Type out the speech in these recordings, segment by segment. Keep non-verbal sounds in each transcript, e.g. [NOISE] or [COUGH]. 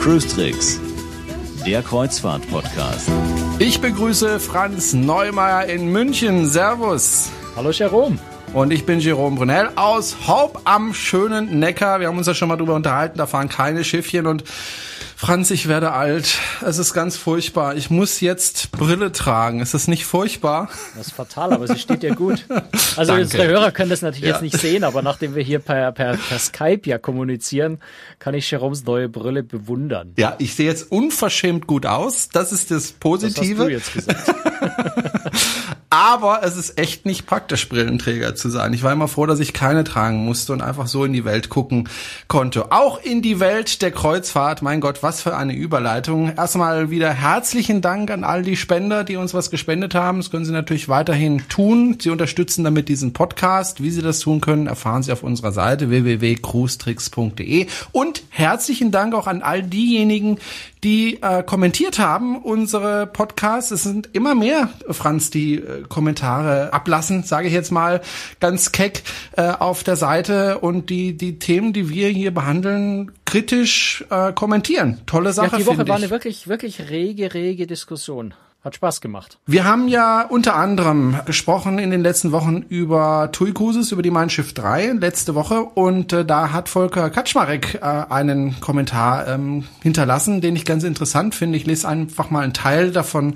Cruise Tricks, der Kreuzfahrt-Podcast. Ich begrüße Franz Neumeier in München. Servus. Hallo Jerome. Und ich bin Jerome Brunel aus Haupt am schönen Neckar. Wir haben uns ja schon mal drüber unterhalten, da fahren keine Schiffchen und Franz, ich werde alt. Es ist ganz furchtbar. Ich muss jetzt Brille tragen. Ist das nicht furchtbar? Das ist fatal, aber sie steht dir gut. [LAUGHS] Also unsere Hörer können das natürlich ja. jetzt nicht sehen, aber nachdem wir hier per, per, per Skype ja kommunizieren, kann ich Jeroms neue Brille bewundern. Ja, ich sehe jetzt unverschämt gut aus. Das ist das Positive. Das hast du jetzt gesagt. [LAUGHS] Aber es ist echt nicht praktisch, Brillenträger zu sein. Ich war immer froh, dass ich keine tragen musste und einfach so in die Welt gucken konnte. Auch in die Welt der Kreuzfahrt. Mein Gott, was für eine Überleitung. Erstmal wieder herzlichen Dank an all die Spender, die uns was gespendet haben. Das können Sie natürlich weiterhin tun. Sie unterstützen damit diesen Podcast. Wie Sie das tun können, erfahren Sie auf unserer Seite www.cruestricks.de. Und herzlichen Dank auch an all diejenigen, die äh, kommentiert haben, unsere Podcasts. Es sind immer mehr, Franz, die äh, Kommentare ablassen, sage ich jetzt mal ganz keck äh, auf der Seite und die, die Themen, die wir hier behandeln, kritisch äh, kommentieren. Tolle Sache. Ja, die Woche war eine wirklich, wirklich rege, rege Diskussion. Hat Spaß gemacht. Wir haben ja unter anderem gesprochen in den letzten Wochen über TUI Cruises, über die Mein Schiff 3 letzte Woche und äh, da hat Volker Kaczmarek äh, einen Kommentar ähm, hinterlassen, den ich ganz interessant finde. Ich lese einfach mal einen Teil davon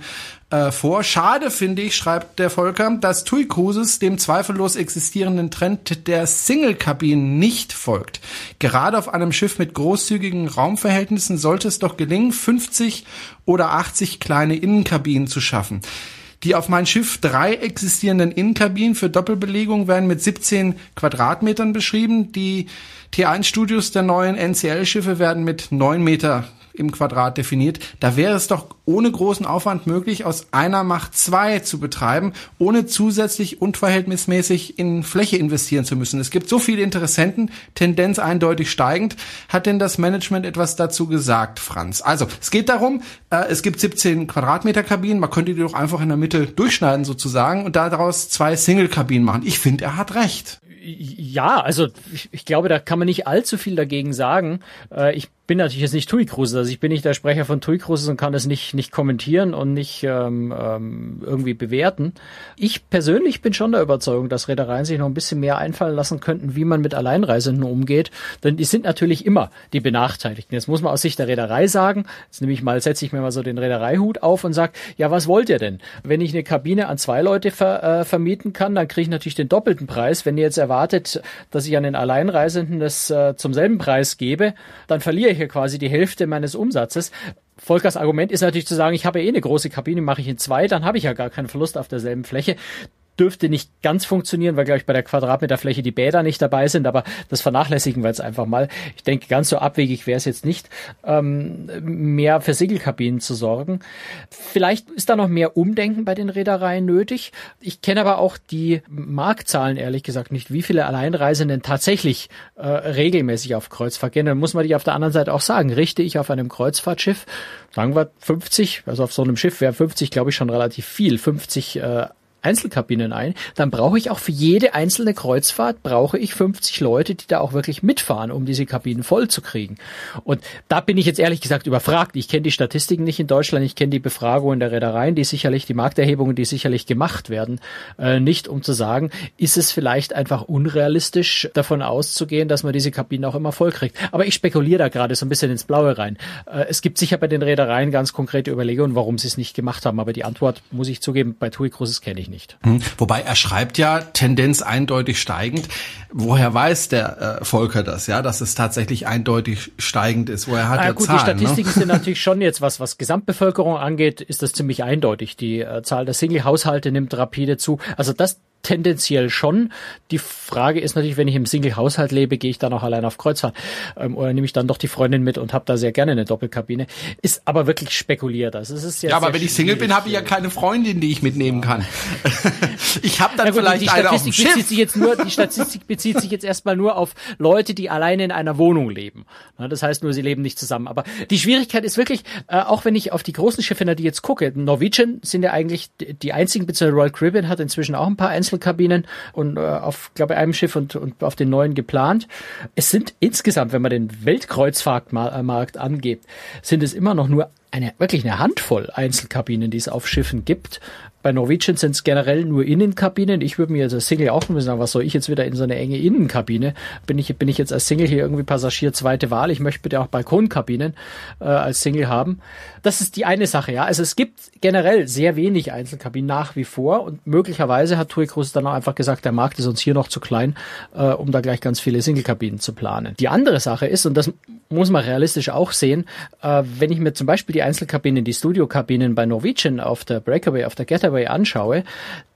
äh, vor. Schade finde ich, schreibt der Volker, dass TUI Cruises dem zweifellos existierenden Trend der Single-Kabinen nicht folgt. Gerade auf einem Schiff mit großzügigen Raumverhältnissen sollte es doch gelingen, 50 oder 80 kleine Innenkabinen zu schaffen. Die auf mein Schiff drei existierenden Innenkabinen für Doppelbelegung werden mit 17 Quadratmetern beschrieben. Die T1-Studios der neuen NCL-Schiffe werden mit 9 Meter im Quadrat definiert. Da wäre es doch ohne großen Aufwand möglich, aus einer Macht zwei zu betreiben, ohne zusätzlich unverhältnismäßig in Fläche investieren zu müssen. Es gibt so viele Interessenten, Tendenz eindeutig steigend. Hat denn das Management etwas dazu gesagt, Franz? Also, es geht darum, äh, es gibt 17 Quadratmeter Kabinen, man könnte die doch einfach in der Mitte durchschneiden sozusagen und daraus zwei Single-Kabinen machen. Ich finde, er hat recht. Ja, also ich, ich, glaube, da kann man nicht allzu viel dagegen sagen. Äh, ich bin natürlich jetzt nicht TUI Cruises, also ich bin nicht der Sprecher von TUI Cruises und kann das nicht, nicht kommentieren und nicht ähm, ähm, irgendwie bewerten. Ich persönlich bin schon der Überzeugung, dass Reedereien sich noch ein bisschen mehr einfallen lassen könnten, wie man mit Alleinreisenden umgeht, denn die sind natürlich immer die Benachteiligten. Jetzt muss man aus Sicht der Reederei sagen, jetzt nehme ich mal, setze ich mir mal so den Reedereihut auf und sage, ja, was wollt ihr denn? Wenn ich eine Kabine an zwei Leute ver, äh, vermieten kann, dann kriege ich natürlich den doppelten Preis. Wenn ihr jetzt erwartet, dass ich an den Alleinreisenden das äh, zum selben Preis gebe, dann verliere ich hier quasi die Hälfte meines Umsatzes. Volkers Argument ist natürlich zu sagen, ich habe ja eh eine große Kabine, mache ich in zwei, dann habe ich ja gar keinen Verlust auf derselben Fläche dürfte nicht ganz funktionieren, weil, glaube ich, bei der Quadratmeterfläche die Bäder nicht dabei sind, aber das vernachlässigen wir jetzt einfach mal. Ich denke, ganz so abwegig wäre es jetzt nicht, ähm, mehr für Segelkabinen zu sorgen. Vielleicht ist da noch mehr Umdenken bei den Reedereien nötig. Ich kenne aber auch die Marktzahlen, ehrlich gesagt, nicht, wie viele Alleinreisenden tatsächlich äh, regelmäßig auf Kreuzfahrt gehen. Dann muss man die auf der anderen Seite auch sagen, richte ich auf einem Kreuzfahrtschiff, sagen wir 50, also auf so einem Schiff wäre 50, glaube ich, schon relativ viel, 50 äh, Einzelkabinen ein, dann brauche ich auch für jede einzelne Kreuzfahrt brauche ich 50 Leute, die da auch wirklich mitfahren, um diese Kabinen voll zu kriegen. Und da bin ich jetzt ehrlich gesagt überfragt. Ich kenne die Statistiken nicht in Deutschland, ich kenne die Befragungen der Reedereien, die sicherlich, die Markterhebungen, die sicherlich gemacht werden, äh, nicht um zu sagen, ist es vielleicht einfach unrealistisch davon auszugehen, dass man diese Kabinen auch immer voll kriegt. Aber ich spekuliere da gerade so ein bisschen ins Blaue rein. Äh, es gibt sicher bei den Reedereien ganz konkrete Überlegungen, warum sie es nicht gemacht haben, aber die Antwort, muss ich zugeben, bei TUI Cruises kenne ich nicht nicht. Hm. Wobei er schreibt ja Tendenz eindeutig steigend. Woher weiß der äh, Volker das, ja, dass es tatsächlich eindeutig steigend ist? Woher hat ah, er gut, Zahlen? Die ne? Statistiken ne? sind [LAUGHS] natürlich schon jetzt, was, was Gesamtbevölkerung angeht, ist das ziemlich eindeutig. Die äh, Zahl der Single-Haushalte nimmt rapide zu. Also das tendenziell schon. Die Frage ist natürlich, wenn ich im Single-Haushalt lebe, gehe ich dann auch allein auf Kreuzfahrt ähm, oder nehme ich dann doch die Freundin mit und habe da sehr gerne eine Doppelkabine. Ist aber wirklich spekuliert. Also es ist ja, aber wenn ich Single bin, habe ich ja keine Freundin, die ich mitnehmen kann. [LAUGHS] ich habe dann gut, vielleicht die eine auf dem Schiff. Bezieht sich jetzt nur, die Statistik bezieht sich jetzt erstmal nur auf Leute, die alleine in einer Wohnung leben. Das heißt nur, sie leben nicht zusammen. Aber die Schwierigkeit ist wirklich, äh, auch wenn ich auf die großen Schiffe, die jetzt gucke, Norwegian sind ja eigentlich die einzigen, beziehungsweise Royal Caribbean hat inzwischen auch ein paar Einzelkabinen und äh, auf, glaube ich, einem Schiff und, und auf den neuen geplant. Es sind insgesamt, wenn man den Weltkreuzfahrtmarkt angeht, sind es immer noch nur eine, wirklich eine Handvoll Einzelkabinen, die es auf Schiffen gibt. Bei Norwegian sind es generell nur Innenkabinen. Ich würde mir als Single auch nur sagen, was soll ich jetzt wieder in so eine enge Innenkabine? Bin ich, bin ich jetzt als Single hier irgendwie Passagier zweite Wahl? Ich möchte bitte auch Balkonkabinen äh, als Single haben. Das ist die eine Sache, ja. Also es gibt generell sehr wenig Einzelkabinen nach wie vor und möglicherweise hat TUI Cruises dann auch einfach gesagt, der Markt ist uns hier noch zu klein, äh, um da gleich ganz viele Singlekabinen zu planen. Die andere Sache ist, und das muss man realistisch auch sehen, äh, wenn ich mir zum Beispiel die Einzelkabinen, die Studiokabinen bei Norwegian auf der Breakaway, auf der Getaway anschaue,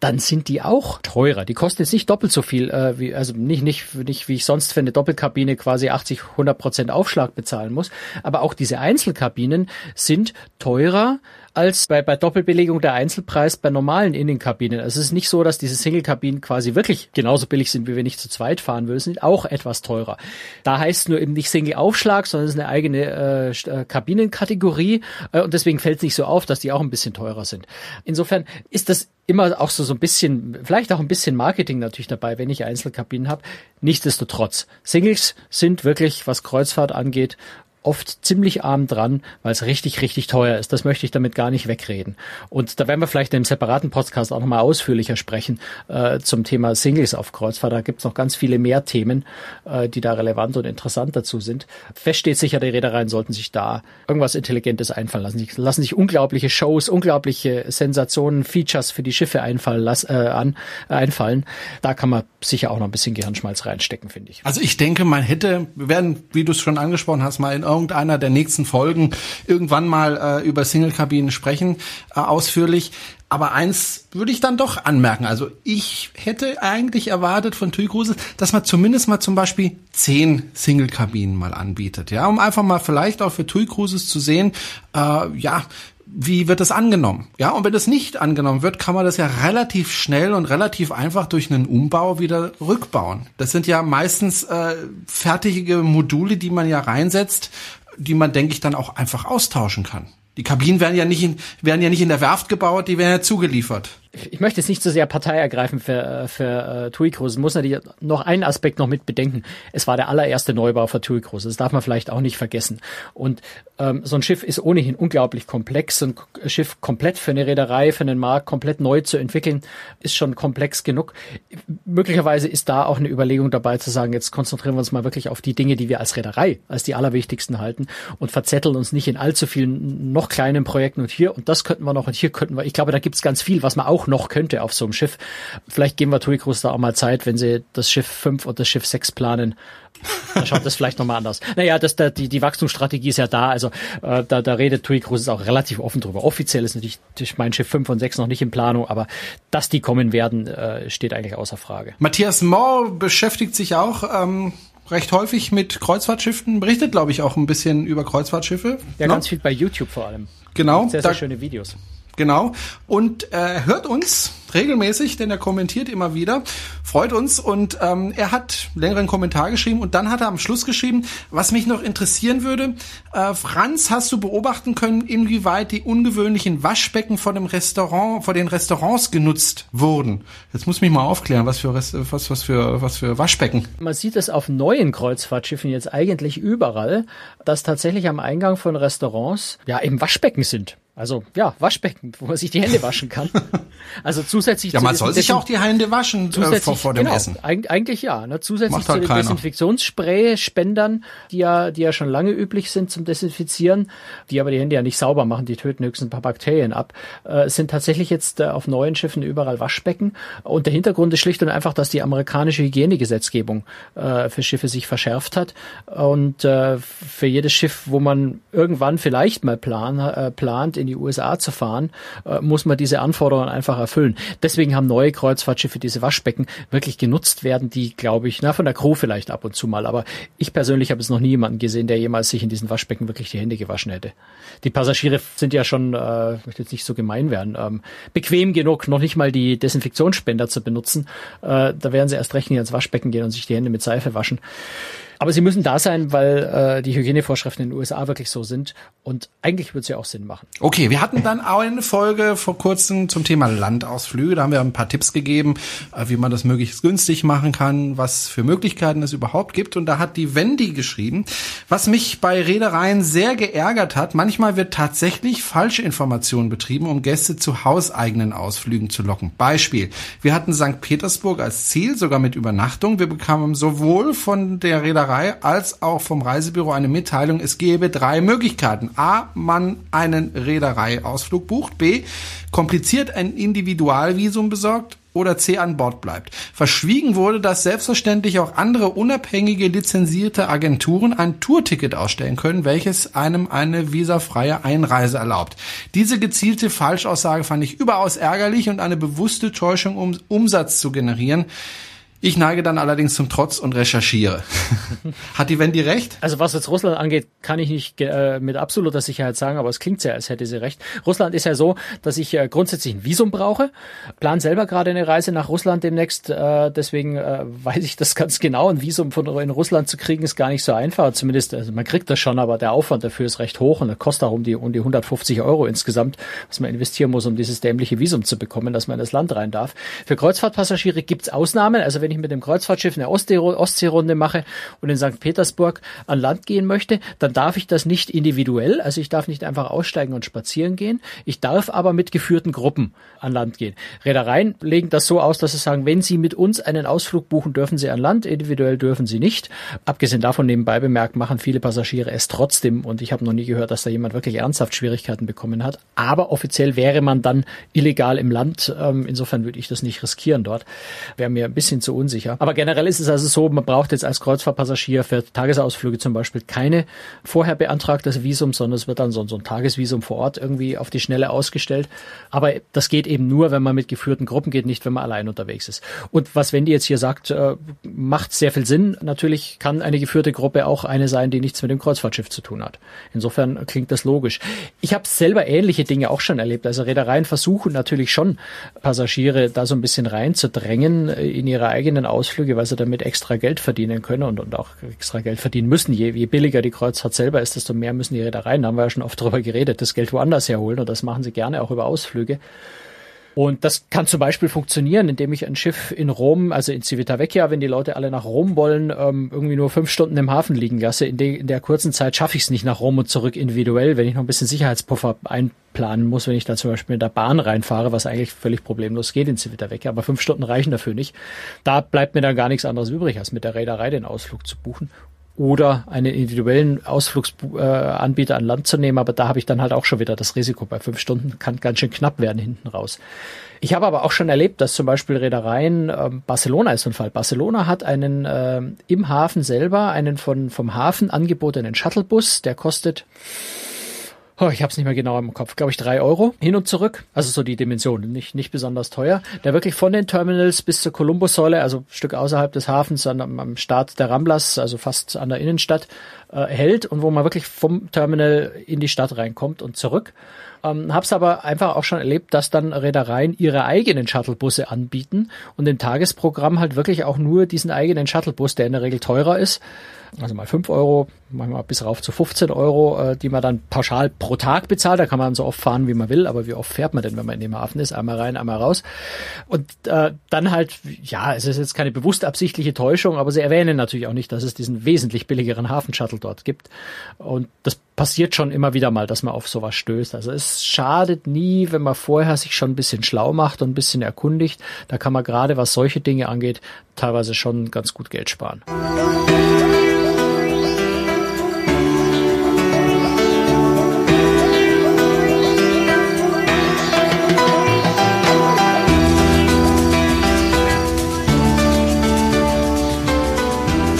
dann sind die auch teurer. Die kosten jetzt nicht doppelt so viel, äh, wie, also nicht, nicht, nicht wie ich sonst für eine Doppelkabine quasi 80, 100 Prozent Aufschlag bezahlen muss. Aber auch diese Einzelkabinen sind teurer als bei, bei Doppelbelegung der Einzelpreis bei normalen Innenkabinen. Also es ist nicht so, dass diese Single-Kabinen quasi wirklich genauso billig sind, wie wenn ich zu zweit fahren würde, sind auch etwas teurer. Da heißt es nur eben nicht Single-Aufschlag, sondern es ist eine eigene äh, äh, Kabinenkategorie äh, und deswegen fällt es nicht so auf, dass die auch ein bisschen teurer sind. Insofern ist das immer auch so, so ein bisschen, vielleicht auch ein bisschen Marketing natürlich dabei, wenn ich Einzelkabinen habe. Nichtsdestotrotz, Singles sind wirklich, was Kreuzfahrt angeht, oft ziemlich arm dran, weil es richtig, richtig teuer ist. Das möchte ich damit gar nicht wegreden. Und da werden wir vielleicht in einem separaten Podcast auch nochmal ausführlicher sprechen äh, zum Thema Singles auf Kreuzfahrt. Da gibt's noch ganz viele mehr Themen, äh, die da relevant und interessant dazu sind. Fest steht sicher, die Reedereien sollten sich da irgendwas Intelligentes einfallen lassen. Sie lassen sich unglaubliche Shows, unglaubliche Sensationen, Features für die Schiffe einfallen, las, äh, an, äh, einfallen. Da kann man sicher auch noch ein bisschen Gehirnschmalz reinstecken, finde ich. Also ich denke, man hätte, wir werden, wie du es schon angesprochen hast, mal in irgendeiner der nächsten Folgen irgendwann mal äh, über Single-Kabinen sprechen, äh, ausführlich. Aber eins würde ich dann doch anmerken. Also ich hätte eigentlich erwartet von TUI Cruises, dass man zumindest mal zum Beispiel zehn Single-Kabinen mal anbietet. Ja, um einfach mal vielleicht auch für TUI Cruises zu sehen, äh, ja, wie wird das angenommen? Ja, und wenn das nicht angenommen wird, kann man das ja relativ schnell und relativ einfach durch einen Umbau wieder rückbauen. Das sind ja meistens äh, fertige Module, die man ja reinsetzt, die man, denke ich, dann auch einfach austauschen kann. Die Kabinen werden ja nicht in, werden ja nicht in der Werft gebaut, die werden ja zugeliefert ich möchte jetzt nicht so sehr Partei ergreifen für, äh, für äh, TUI Cruises. Muss natürlich noch einen Aspekt noch mit bedenken. Es war der allererste Neubau für TUI Cruises. Das darf man vielleicht auch nicht vergessen. Und ähm, so ein Schiff ist ohnehin unglaublich komplex. Ein Schiff komplett für eine Reederei, für einen Markt komplett neu zu entwickeln, ist schon komplex genug. Möglicherweise ist da auch eine Überlegung dabei zu sagen, jetzt konzentrieren wir uns mal wirklich auf die Dinge, die wir als Reederei als die allerwichtigsten halten und verzetteln uns nicht in allzu vielen noch kleinen Projekten und hier und das könnten wir noch und hier könnten wir. Ich glaube, da gibt es ganz viel, was man auch noch könnte auf so einem Schiff. Vielleicht geben wir TUI Cruise da auch mal Zeit, wenn sie das Schiff 5 und das Schiff 6 planen. Da schaut das vielleicht nochmal anders. [LAUGHS] Naja, das, da, die, die Wachstumsstrategie ist ja da. Also äh, da, da redet TUI Cruises auch relativ offen drüber. Offiziell ist natürlich mein Schiff 5 und 6 noch nicht in Planung, aber dass die kommen werden, äh, steht eigentlich außer Frage. Matthias Mohr beschäftigt sich auch ähm, recht häufig mit Kreuzfahrtschiffen, berichtet, glaube ich, auch ein bisschen über Kreuzfahrtschiffe. Ja, no? ganz viel bei YouTube vor allem. Genau. Sehr, sehr schöne Videos. Genau. Und äh, hört uns regelmäßig, denn er kommentiert immer wieder. Freut uns. Und ähm, er hat längeren Kommentar geschrieben und dann hat er am Schluss geschrieben, was mich noch interessieren würde. Äh, Franz, hast du beobachten können, inwieweit die ungewöhnlichen Waschbecken vor dem Restaurant, vor den Restaurants genutzt wurden? Jetzt muss mich mal aufklären, was für was, was für was für Waschbecken. Man sieht es auf neuen Kreuzfahrtschiffen jetzt eigentlich überall, dass tatsächlich am Eingang von Restaurants ja eben Waschbecken sind. Also ja, Waschbecken, wo man sich die Hände waschen kann. [LAUGHS] Also zusätzlich ja, man soll sich auch die Hände waschen äh, zusätzlich, vor, vor dem genau, Essen. Eigentlich ja. Ne? Zusätzlich halt zu den Desinfektionsspray-Spendern, die ja, die ja schon lange üblich sind zum Desinfizieren, die aber die Hände ja nicht sauber machen, die töten höchstens ein paar Bakterien ab, äh, sind tatsächlich jetzt äh, auf neuen Schiffen überall Waschbecken. Und der Hintergrund ist schlicht und einfach, dass die amerikanische Hygienegesetzgebung äh, für Schiffe sich verschärft hat und äh, für jedes Schiff, wo man irgendwann vielleicht mal plan, äh, plant, in die USA zu fahren, äh, muss man diese Anforderungen einfach erfüllen. Deswegen haben neue Kreuzfahrtschiffe diese Waschbecken wirklich genutzt werden, die, glaube ich, na, von der Crew vielleicht ab und zu mal, aber ich persönlich habe es noch nie jemanden gesehen, der jemals sich in diesen Waschbecken wirklich die Hände gewaschen hätte. Die Passagiere sind ja schon, äh, ich möchte jetzt nicht so gemein werden, ähm, bequem genug, noch nicht mal die Desinfektionsspender zu benutzen. Äh, da werden sie erst recht nicht ins Waschbecken gehen und sich die Hände mit Seife waschen. Aber sie müssen da sein, weil äh, die Hygienevorschriften in den USA wirklich so sind. Und eigentlich würde es ja auch Sinn machen. Okay, wir hatten dann auch eine Folge vor kurzem zum Thema Landausflüge. Da haben wir ein paar Tipps gegeben, äh, wie man das möglichst günstig machen kann, was für Möglichkeiten es überhaupt gibt. Und da hat die Wendy geschrieben, was mich bei Reedereien sehr geärgert hat. Manchmal wird tatsächlich falsche Informationen betrieben, um Gäste zu hauseigenen Ausflügen zu locken. Beispiel, wir hatten St. Petersburg als Ziel, sogar mit Übernachtung. Wir bekamen sowohl von der Reederei Reederei als auch vom Reisebüro eine Mitteilung, es gebe drei Möglichkeiten. A, man einen Reedereiausflug bucht. B, kompliziert ein Individualvisum besorgt oder C an Bord bleibt. Verschwiegen wurde, dass selbstverständlich auch andere unabhängige lizenzierte Agenturen ein Tourticket ausstellen können, welches einem eine visafreie Einreise erlaubt. Diese gezielte Falschaussage fand ich überaus ärgerlich und eine bewusste Täuschung, um Umsatz zu generieren. Ich neige dann allerdings zum Trotz und recherchiere. [LAUGHS] Hat die Wendy recht? Also was jetzt Russland angeht, kann ich nicht äh, mit absoluter Sicherheit sagen, aber es klingt ja, als hätte sie recht. Russland ist ja so, dass ich äh, grundsätzlich ein Visum brauche. Plan selber gerade eine Reise nach Russland demnächst, äh, deswegen äh, [LAUGHS] weiß ich das ganz genau. Ein Visum von in Russland zu kriegen ist gar nicht so einfach. Zumindest, also man kriegt das schon, aber der Aufwand dafür ist recht hoch und kostet auch um die, um die 150 Euro insgesamt, was man investieren muss, um dieses dämliche Visum zu bekommen, dass man in das Land rein darf. Für Kreuzfahrtpassagiere gibt's Ausnahmen. Also wenn wenn ich mit dem Kreuzfahrtschiff eine Ostseerunde mache und in St. Petersburg an Land gehen möchte, dann darf ich das nicht individuell, also ich darf nicht einfach aussteigen und spazieren gehen. Ich darf aber mit geführten Gruppen an Land gehen. Reedereien legen das so aus, dass sie sagen, wenn sie mit uns einen Ausflug buchen, dürfen sie an Land, individuell dürfen sie nicht. Abgesehen davon nebenbei bemerkt, machen viele Passagiere es trotzdem und ich habe noch nie gehört, dass da jemand wirklich ernsthaft Schwierigkeiten bekommen hat. Aber offiziell wäre man dann illegal im Land. Ähm, insofern würde ich das nicht riskieren dort. Wäre mir ein bisschen zu unsicher. Aber generell ist es also so, man braucht jetzt als Kreuzfahrtpassagier für Tagesausflüge zum Beispiel keine vorher beantragtes Visum, sondern es wird dann so, ein Tagesvisum vor Ort irgendwie auf die Schnelle ausgestellt. Aber das geht eben nur, wenn man mit geführten Gruppen geht, nicht wenn man allein unterwegs ist. Und was Wendy jetzt hier sagt, äh, macht sehr viel Sinn. Natürlich kann eine geführte Gruppe auch eine sein, die nichts mit dem Kreuzfahrtschiff zu tun hat. Insofern klingt das logisch. Ich habe selber ähnliche Dinge auch schon erlebt. Also Reedereien versuchen natürlich schon Passagiere da so ein bisschen reinzudrängen in ihre eigene eigenen Ausflüge, weil sie damit extra Geld verdienen können und, und auch extra Geld verdienen müssen. Je, je billiger die Kreuzfahrt selber ist, desto mehr müssen die Reedereien, da haben wir ja schon oft darüber geredet, das Geld woanders herholen und das machen sie gerne auch über Ausflüge. Und das kann zum Beispiel funktionieren, indem ich ein Schiff in Rom, also in Civitavecchia, wenn die Leute alle nach Rom wollen, ähm, irgendwie nur fünf Stunden im Hafen liegen lasse. In, de in der kurzen Zeit schaffe ich es nicht nach Rom und zurück individuell, wenn ich noch ein bisschen Sicherheitspuffer einplanen muss, wenn ich da zum Beispiel mit der Bahn reinfahre, was eigentlich völlig problemlos geht in Civitavecchia. Aber fünf Stunden reichen dafür nicht. Da bleibt mir dann gar nichts anderes übrig, als mit der Reederei den Ausflug zu buchen oder einen individuellen Ausflugsanbieter an Land zu nehmen. Aber da habe ich dann halt auch schon wieder das Risiko. Bei fünf Stunden kann ganz schön knapp werden hinten raus. Ich habe aber auch schon erlebt, dass zum Beispiel Reedereien, äh, Barcelona ist so ein Fall. Barcelona hat einen äh, im Hafen selber einen von vom Hafen angebotenen Shuttlebus, der kostet oh, ich habe es nicht mehr genau im Kopf, glaube ich drei Euro hin und zurück. Also so die Dimension, nicht, nicht besonders teuer. Der wirklich von den Terminals bis zur Columbus-Säule, also ein Stück außerhalb des Hafens, an, am Start der Ramblas, also fast an der Innenstadt, äh, hält und wo man wirklich vom Terminal in die Stadt reinkommt und zurück. Ähm, hab's aber einfach auch schon erlebt, dass dann Reedereien ihre eigenen Shuttlebusse anbieten und im Tagesprogramm halt wirklich auch nur diesen eigenen Shuttlebus, der in der Regel teurer ist, also mal fünf Euro, manchmal bis rauf zu 15 Euro, äh, die man dann pauschal pro Tag bezahlt. Da kann man so oft fahren, wie man will, aber wie oft fährt man denn, wenn man in dem Hafen ist? Einmal rein, einmal raus. Und äh, dann halt, ja, es ist jetzt keine bewusst absichtliche Täuschung, aber sie erwähnen natürlich auch nicht, dass es diesen wesentlich billigeren Hafenshuttle dort gibt. Und das passiert schon immer wieder mal, dass man auf sowas stößt. Also es schadet nie, wenn man vorher sich schon ein bisschen schlau macht und ein bisschen erkundigt. Da kann man gerade, was solche Dinge angeht, teilweise schon ganz gut Geld sparen.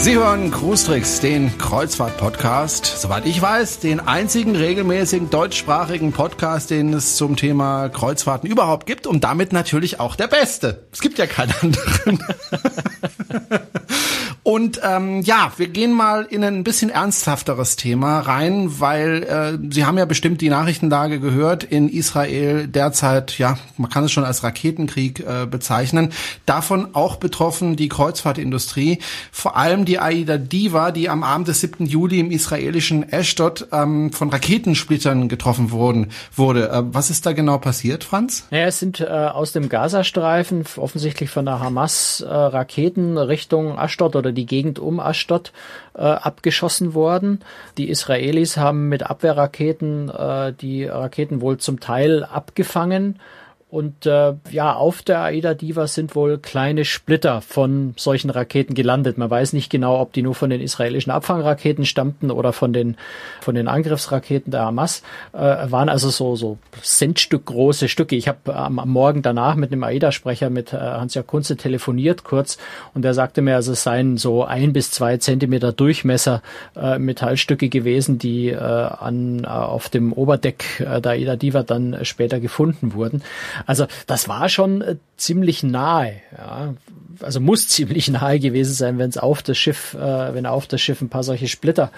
Sie hören Cruistricks, den Kreuzfahrt-Podcast. Soweit ich weiß, den einzigen regelmäßigen deutschsprachigen Podcast, den es zum Thema Kreuzfahrten überhaupt gibt und damit natürlich auch der beste. Es gibt ja keinen [LAUGHS] anderen. Und ähm, ja, wir gehen mal in ein bisschen ernsthafteres Thema rein, weil äh, Sie haben ja bestimmt die Nachrichtenlage gehört. In Israel derzeit, ja, man kann es schon als Raketenkrieg äh, bezeichnen. Davon auch betroffen die Kreuzfahrtindustrie, vor allem die Aida Diva, die am Abend des 7. Juli im israelischen Ashdod ähm, von Raketensplittern getroffen wurden, wurde. Äh, was ist da genau passiert, Franz? Ja, es sind äh, aus dem Gazastreifen offensichtlich von der Hamas äh, Raketen Richtung Ashdod oder die die Gegend um Ashdod äh, abgeschossen worden. Die Israelis haben mit Abwehrraketen äh, die Raketen wohl zum Teil abgefangen und äh, ja, auf der Aida Diva sind wohl kleine Splitter von solchen Raketen gelandet. Man weiß nicht genau, ob die nur von den israelischen Abfangraketen stammten oder von den von den Angriffsraketen der Hamas. Äh, waren also so so Centstück große Stücke. Ich habe am, am, Morgen danach mit einem Aida-Sprecher mit äh, Hans-Jörg Kunze telefoniert kurz und der sagte mir, also es seien so ein bis zwei Zentimeter Durchmesser äh, Metallstücke gewesen, die äh, an äh, auf dem Oberdeck äh, der Aida Diva dann später gefunden wurden. Also das war schon äh, ziemlich nahe. Ja. Also muss ziemlich [LAUGHS] nahe gewesen sein, wenn es auf das Schiff, äh, wenn auf das Schiff ein paar solche Splitter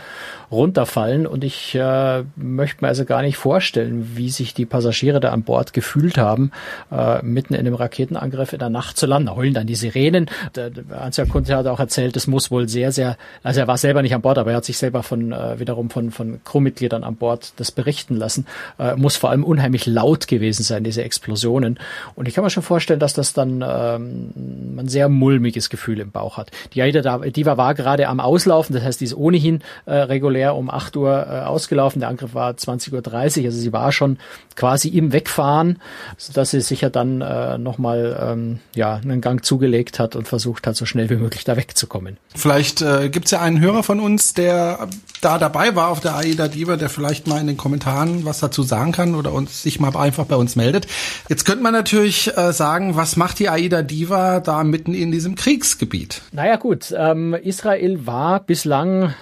runterfallen. Und ich äh, möchte mir also gar nicht vorstellen, wie sich die Passagiere da an Bord gefühlt haben, äh, mitten in einem Raketenangriff in der Nacht zu landen. Da heulen dann die Sirenen. Der, der Ansgar Kunze hat auch erzählt, es muss wohl sehr, sehr, also er war selber nicht an Bord, aber er hat sich selber von äh, wiederum von, von Crewmitgliedern an Bord das berichten lassen. Äh, muss vor allem unheimlich laut gewesen sein, diese Explosionen. Und ich kann mir schon vorstellen, dass das dann ähm, ein sehr mulmiges Gefühl im Bauch hat. Die Aida Diva war gerade am Auslaufen, das heißt, die ist ohnehin äh, regulär um 8 Uhr äh, ausgelaufen. Der Angriff war 20.30 Uhr, also sie war schon quasi im Wegfahren, sodass sie sicher dann äh, nochmal ähm, ja, einen Gang zugelegt hat und versucht hat, so schnell wie möglich da wegzukommen. Vielleicht äh, gibt ja einen Hörer von uns, der da dabei war auf der Aida Diva, der vielleicht mal in den Kommentaren was dazu sagen kann oder uns sich mal einfach bei uns meldet. Jetzt könnte man natürlich äh, sagen, was macht die Aida Diva da mitten in diesem Kriegsgebiet? Naja gut, ähm, Israel war bislang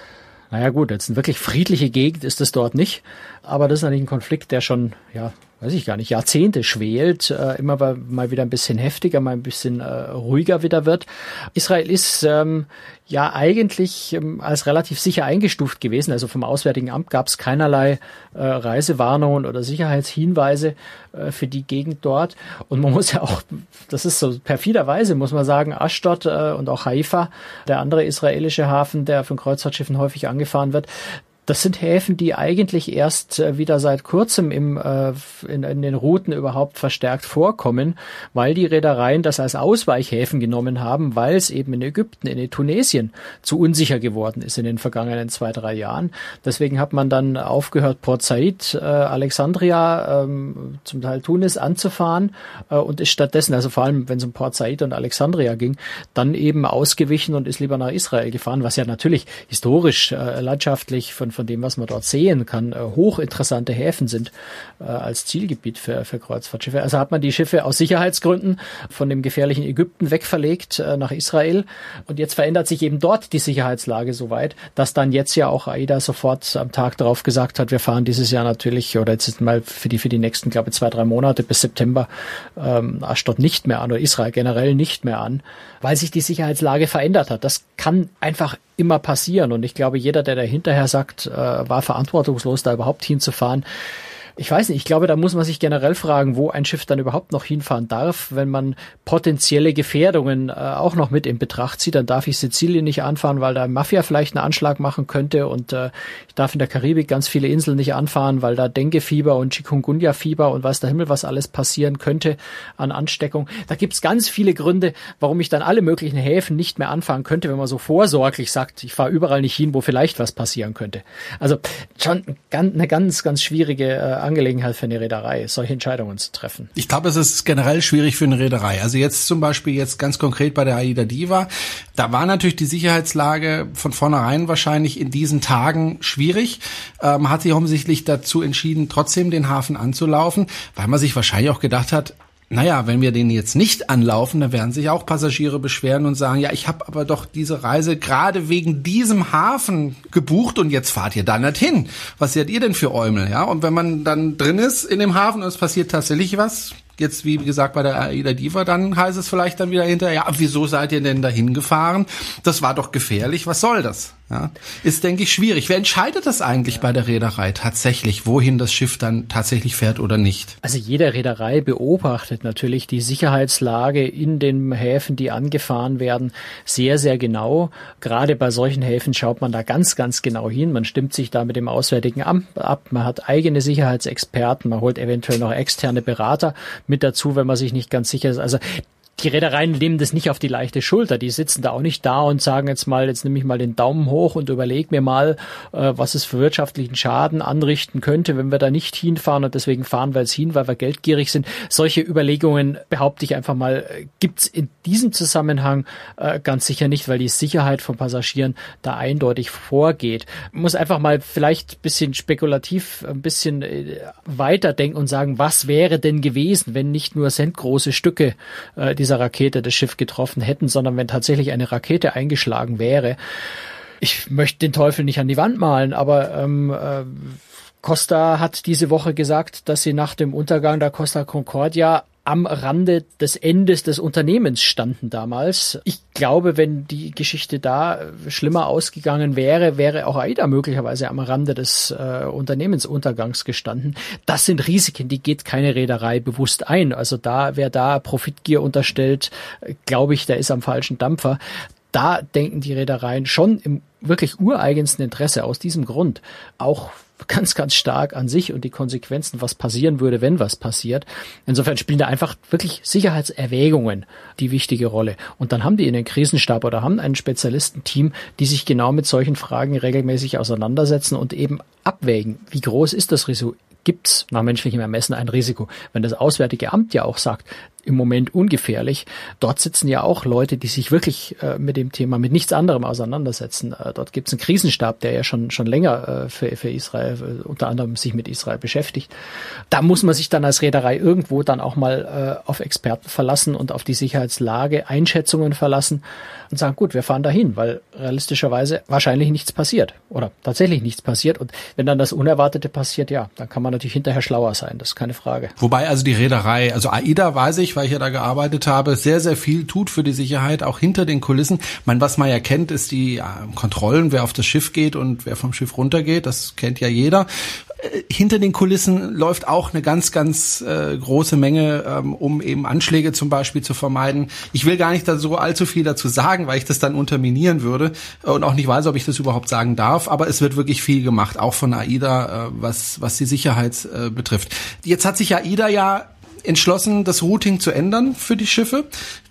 naja gut, jetzt eine wirklich friedliche Gegend ist es dort nicht, aber das ist natürlich ein Konflikt, der schon, ja, weiß ich gar nicht, Jahrzehnte schwelt, äh, immer mal wieder ein bisschen heftiger, mal ein bisschen äh, ruhiger wieder wird. Israel ist ähm, ja eigentlich ähm, als relativ sicher eingestuft gewesen. Also vom Auswärtigen Amt gab es keinerlei äh, Reisewarnungen oder Sicherheitshinweise äh, für die Gegend dort. Und man [LAUGHS] muss ja auch, das ist so perfiderweise, muss man sagen, Ashdod äh, und auch Haifa, der andere israelische Hafen, der von Kreuzfahrtschiffen häufig angefahren wird, das sind Häfen, die eigentlich erst äh, wieder seit kurzem im, äh, in, in, den Routen überhaupt verstärkt vorkommen, weil die Reedereien das als Ausweichhäfen genommen haben, weil es eben in Ägypten, in Tunesien zu unsicher geworden ist in den vergangenen zwei, drei Jahren. Deswegen hat man dann aufgehört, Port Said, äh, Alexandria, ähm, zum Teil Tunis anzufahren äh, und ist stattdessen, also vor allem wenn es um Port Said und Alexandria ging, dann eben ausgewichen und ist lieber nach Israel gefahren, was ja natürlich historisch, äh, landschaftlich von von dem, was man dort sehen kann, äh, hochinteressante Häfen sind äh, als Zielgebiet für, für Kreuzfahrtschiffe. Also hat man die Schiffe aus Sicherheitsgründen von dem gefährlichen Ägypten wegverlegt äh, nach Israel. Und jetzt verändert sich eben dort die Sicherheitslage so weit, dass dann jetzt ja auch AIDA sofort am Tag darauf gesagt hat, wir fahren dieses Jahr natürlich oder jetzt mal für die für die nächsten, glaube ich, zwei, drei Monate bis September ähm, Ashdod nicht mehr an oder Israel generell nicht mehr an, weil sich die Sicherheitslage verändert hat. Das kann einfach immer passieren. Und ich glaube, jeder, der da hinterher sagt, äh, war verantwortungslos, da überhaupt hinzufahren, ich weiß nicht, ich glaube, da muss man sich generell fragen, wo ein Schiff dann überhaupt noch hinfahren darf. Wenn man potenzielle Gefährdungen äh, auch noch mit in Betracht zieht, dann darf ich Sizilien nicht anfahren, weil da Mafia vielleicht einen Anschlag machen könnte und äh, ich darf in der Karibik ganz viele Inseln nicht anfahren, weil da Dengue-Fieber und Chikungunya-Fieber und weiß der Himmel, was alles passieren könnte an Ansteckung. Da gibt's ganz viele Gründe, warum ich dann alle möglichen Häfen nicht mehr anfahren könnte, wenn man so vorsorglich sagt, ich fahre überall nicht hin, wo vielleicht was passieren könnte. Also schon eine ganz, ganz schwierige äh, Angelegenheit für eine Reederei, solche Entscheidungen zu treffen. Ich glaube, es ist generell schwierig für eine Reederei. Also jetzt zum Beispiel jetzt ganz konkret bei der Aida Diva, da war natürlich die Sicherheitslage von vornherein wahrscheinlich in diesen Tagen schwierig. Ähm, hat sich offensichtlich dazu entschieden, trotzdem den Hafen anzulaufen, weil man sich wahrscheinlich auch gedacht hat, naja, wenn wir den jetzt nicht anlaufen, dann werden sich auch Passagiere beschweren und sagen, ja, ich habe aber doch diese Reise gerade wegen diesem Hafen gebucht und jetzt fahrt ihr da nicht hin. Was seid ihr denn für Eumel? Ja, und wenn man dann drin ist in dem Hafen und es passiert tatsächlich was, jetzt wie gesagt bei der AIDA Diva, dann heißt es vielleicht dann wieder hinterher, ja, wieso seid ihr denn dahin gefahren? Das war doch gefährlich, was soll das? Ja, ist, denke ich, schwierig. Wer entscheidet das eigentlich bei der Reederei tatsächlich, wohin das Schiff dann tatsächlich fährt oder nicht? Also jede Reederei beobachtet natürlich die Sicherheitslage in den Häfen, die angefahren werden, sehr, sehr genau. Gerade bei solchen Häfen schaut man da ganz, ganz genau hin. Man stimmt sich da mit dem Auswärtigen Amt ab. Man hat eigene Sicherheitsexperten. Man holt eventuell noch externe Berater mit dazu, wenn man sich nicht ganz sicher ist. Also die Reedereien nehmen das nicht auf die leichte Schulter. Die sitzen da auch nicht da und sagen jetzt mal, jetzt nehme ich mal den Daumen hoch und überlege mir mal, äh, was es für wirtschaftlichen Schaden anrichten könnte, wenn wir da nicht hinfahren und deswegen fahren wir jetzt hin, weil wir geldgierig sind. Solche Überlegungen, behaupte ich einfach mal, gibt's in diesem Zusammenhang äh, ganz sicher nicht, weil die Sicherheit von Passagieren da eindeutig vorgeht. Man muss einfach mal vielleicht bisschen spekulativ, ein bisschen äh, weiterdenken und sagen, was wäre denn gewesen, wenn nicht nur centgroße Stücke äh, dieser Rakete das Schiff getroffen hätten, sondern wenn tatsächlich eine Rakete eingeschlagen wäre. Ich möchte den Teufel nicht an die Wand malen, aber ähm, äh, Costa hat diese Woche gesagt, dass sie nach dem Untergang der Costa Concordia am Rande des Endes des Unternehmens standen damals. Ich glaube, wenn die Geschichte da schlimmer ausgegangen wäre, wäre auch AIDA möglicherweise am Rande des äh, Unternehmensuntergangs gestanden. Das sind Risiken, die geht keine Reederei bewusst ein. Also da, wer da Profitgier unterstellt, glaube ich, der ist am falschen Dampfer. Da denken die Reedereien schon im wirklich ureigensten Interesse aus diesem Grund auch ganz, ganz stark an sich und die Konsequenzen, was passieren würde, wenn was passiert. Insofern spielen da einfach wirklich Sicherheitserwägungen die wichtige Rolle. Und dann haben die in den Krisenstab oder haben ein Spezialistenteam, die sich genau mit solchen Fragen regelmäßig auseinandersetzen und eben abwägen, wie groß ist das Risiko? Gibt es nach menschlichem Ermessen ein Risiko? Wenn das Auswärtige Amt ja auch sagt, im Moment ungefährlich. Dort sitzen ja auch Leute, die sich wirklich äh, mit dem Thema, mit nichts anderem auseinandersetzen. Äh, dort gibt es einen Krisenstab, der ja schon, schon länger äh, für, für Israel, äh, unter anderem sich mit Israel beschäftigt. Da muss man sich dann als Reederei irgendwo dann auch mal äh, auf Experten verlassen und auf die Sicherheitslage, Einschätzungen verlassen und sagen, gut, wir fahren dahin, weil realistischerweise wahrscheinlich nichts passiert oder tatsächlich nichts passiert. Und wenn dann das Unerwartete passiert, ja, dann kann man natürlich hinterher schlauer sein, das ist keine Frage. Wobei also die Reederei, also AIDA weiß ich, weil ich ja da gearbeitet habe, sehr, sehr viel tut für die Sicherheit, auch hinter den Kulissen. Meine, was man ja kennt, ist die ja, Kontrollen, wer auf das Schiff geht und wer vom Schiff runtergeht. Das kennt ja jeder. Äh, hinter den Kulissen läuft auch eine ganz, ganz äh, große Menge, ähm, um eben Anschläge zum Beispiel zu vermeiden. Ich will gar nicht da so allzu viel dazu sagen, weil ich das dann unterminieren würde und auch nicht weiß, ob ich das überhaupt sagen darf. Aber es wird wirklich viel gemacht, auch von AIDA, äh, was, was die Sicherheit äh, betrifft. Jetzt hat sich AIDA ja entschlossen, das Routing zu ändern für die Schiffe.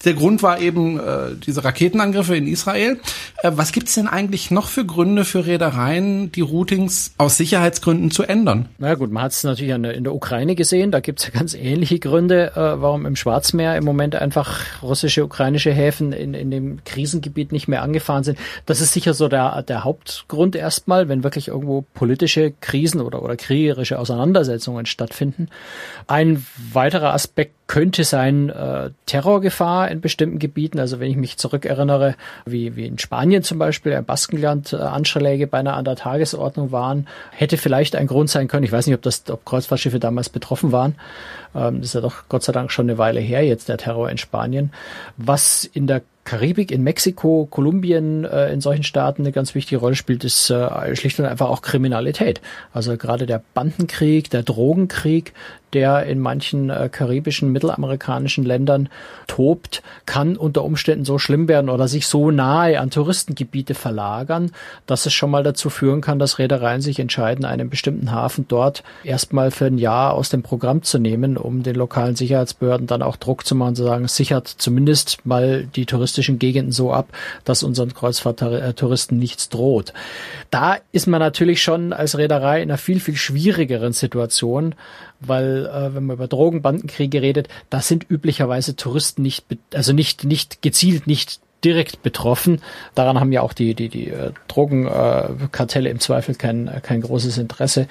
Der Grund war eben äh, diese Raketenangriffe in Israel. Äh, was gibt's denn eigentlich noch für Gründe für Reedereien, die Routings aus Sicherheitsgründen zu ändern? Na gut, man hat es natürlich in der, in der, Ukraine gesehen. Da gibt's ja ganz ähnliche Gründe, äh, warum im Schwarzmeer im Moment einfach russische, ukrainische Häfen in, in dem Krisengebiet nicht mehr angefahren sind. Das ist sicher so der, der Hauptgrund erstmal, wenn wirklich irgendwo politische Krisen oder, oder kriegerische Auseinandersetzungen stattfinden. Ein weiterer Aspekt könnte sein äh, Terrorgefahr in bestimmten Gebieten. Also wenn ich mich zurückerinnere, wie, wie in Spanien zum Beispiel, im Baskenland, äh, Anschläge beinahe an der Tagesordnung waren, hätte vielleicht ein Grund sein können. Ich weiß nicht, ob das, ob Kreuzfahrtschiffe damals betroffen waren. Ähm, das ist ja doch Gott sei Dank schon eine Weile her jetzt, der Terror in Spanien. Was in der Karibik, in Mexiko, Kolumbien, äh, in solchen Staaten eine ganz wichtige Rolle spielt, ist äh, schlicht und einfach auch Kriminalität. Also gerade der Bandenkrieg, der Drogenkrieg, der in manchen äh, karibischen, mittelamerikanischen Ländern tobt, kann unter Umständen so schlimm werden oder sich so nahe an Touristengebiete verlagern, dass es schon mal dazu führen kann, dass Reedereien sich entscheiden, einen bestimmten Hafen dort erstmal für ein Jahr aus dem Programm zu nehmen, um den lokalen Sicherheitsbehörden dann auch Druck zu machen, zu sagen, sichert zumindest mal die touristischen Gegenden so ab, dass unseren Kreuzfahrttouristen nichts droht. Da ist man natürlich schon als Reederei in einer viel, viel schwierigeren Situation, weil äh, wenn man über Drogenbandenkriege redet, da sind üblicherweise Touristen nicht, also nicht, nicht gezielt nicht direkt betroffen. Daran haben ja auch die, die, die äh, Drogenkartelle äh, im Zweifel kein, kein großes Interesse.